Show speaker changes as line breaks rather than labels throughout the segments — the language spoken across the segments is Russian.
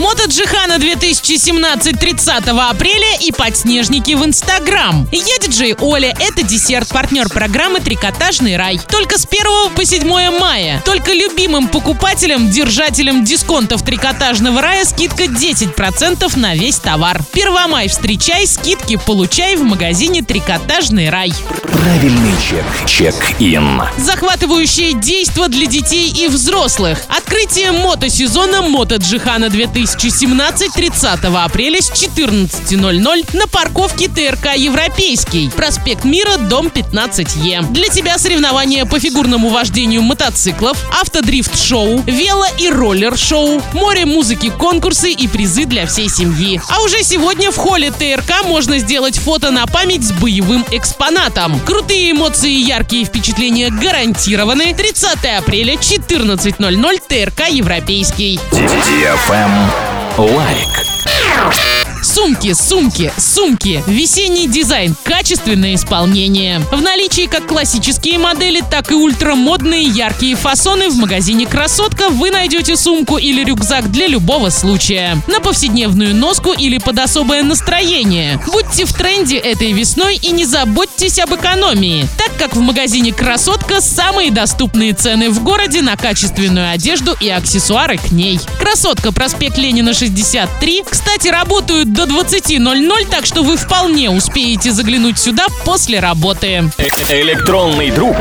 Мото Джихана 2017 30 апреля и подснежники в Инстаграм. Я диджей Оля, это десерт, партнер программы «Трикотажный рай». Только с 1 по 7 мая. Только любимым покупателям, держателям дисконтов «Трикотажного рая» скидка 10% на весь товар. Первомай встречай, скидки получай в магазине «Трикотажный рай».
Правильный чек. Чек-ин.
Захватывающее действо для детей и взрослых. Открытие мотосезона Мото Джихана 2017 30 апреля с 14.00 на парковке ТРК Европейский. Проспект Мира, дом 15Е. Для тебя соревнования по фигурному вождению мотоциклов, автодрифт-шоу, вело- и роллер-шоу, море музыки, конкурсы и призы для всей семьи. А уже сегодня в холле ТРК можно сделать фото на память с боевым экспонатом. Крутые эмоции и яркие впечатления гарантированы. 30 апреля, 14.00, ТРК Европейский.
Лайк.
Сумки, сумки, сумки. Весенний дизайн, качественное исполнение. В наличии как классические модели, так и ультрамодные яркие фасоны в магазине «Красотка» вы найдете сумку или рюкзак для любого случая. На повседневную носку или под особое настроение. Будьте в тренде этой весной и не заботьтесь об экономии, так как в магазине «Красотка» самые доступные цены в городе на качественную одежду и аксессуары к ней. «Красотка», проспект Ленина, 63. Кстати, работают до 20.00, так что вы вполне успеете заглянуть сюда после работы.
Электронный друг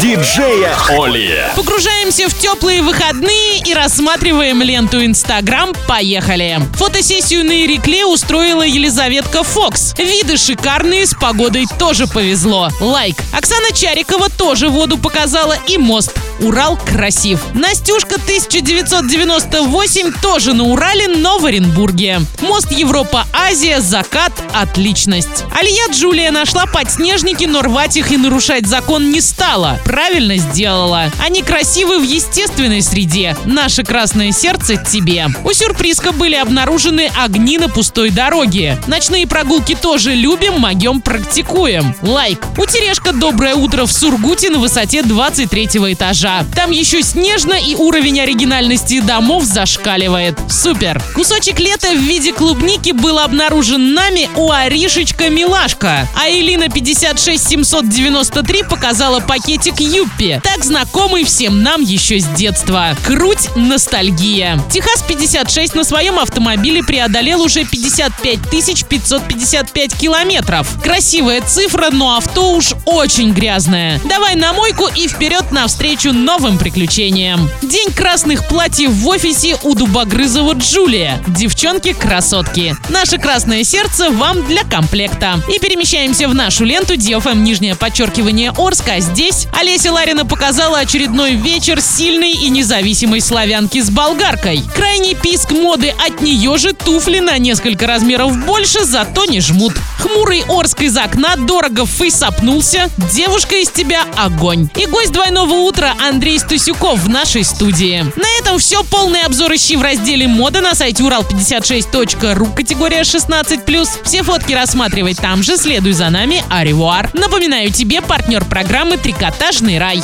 диджея Оли.
Погружаемся в теплые выходные и рассматриваем ленту Инстаграм. Поехали! Фотосессию на Ирекле устроила Елизаветка Фокс. Виды шикарные, с погодой тоже повезло. Лайк. Оксана Чарикова тоже воду показала и мост. Урал красив. Настюшка 1998 тоже на Урале, но в Оренбурге. Мост Европа-Азия, закат, отличность. Алия Джулия нашла подснежники, но рвать их и нарушать закон не стала. Правильно сделала. Они красивы в естественной среде. Наше красное сердце тебе. У сюрпризка были обнаружены огни на пустой дороге. Ночные прогулки тоже любим, могем практикуем. Лайк. У Терешка доброе утро в Сургуте на высоте 23 этажа. Там еще снежно и уровень оригинальности домов зашкаливает. Супер! Кусочек лета в виде клубники был обнаружен нами у Аришечка Милашка. А Элина 56793 показала пакетик Юппи, так знакомый всем нам еще с детства. Круть ностальгия. Техас 56 на своем автомобиле преодолел уже 55 555 километров. Красивая цифра, но авто уж очень грязное. Давай на мойку и вперед навстречу новым приключениям. День красных платьев в офисе у Дубогрызова Джулия. Девчонки-красотки. Наше красное сердце вам для комплекта. И перемещаемся в нашу ленту DFM нижнее подчеркивание Орска. Здесь Олеся Ларина показала очередной вечер сильной и независимой славянки с болгаркой. Крайний писк моды от нее же туфли на несколько размеров больше, зато не жмут. Хмурый Орск из окна дорого фейсапнулся. Девушка из тебя огонь. И гость двойного утра Андрей Стусюков в нашей студии. На этом все. Полный обзор ищи в разделе мода на сайте урал56.ру категория 16+. Все фотки рассматривай там же. Следуй за нами. Аривуар. Напоминаю тебе партнер программы «Трикотажный рай».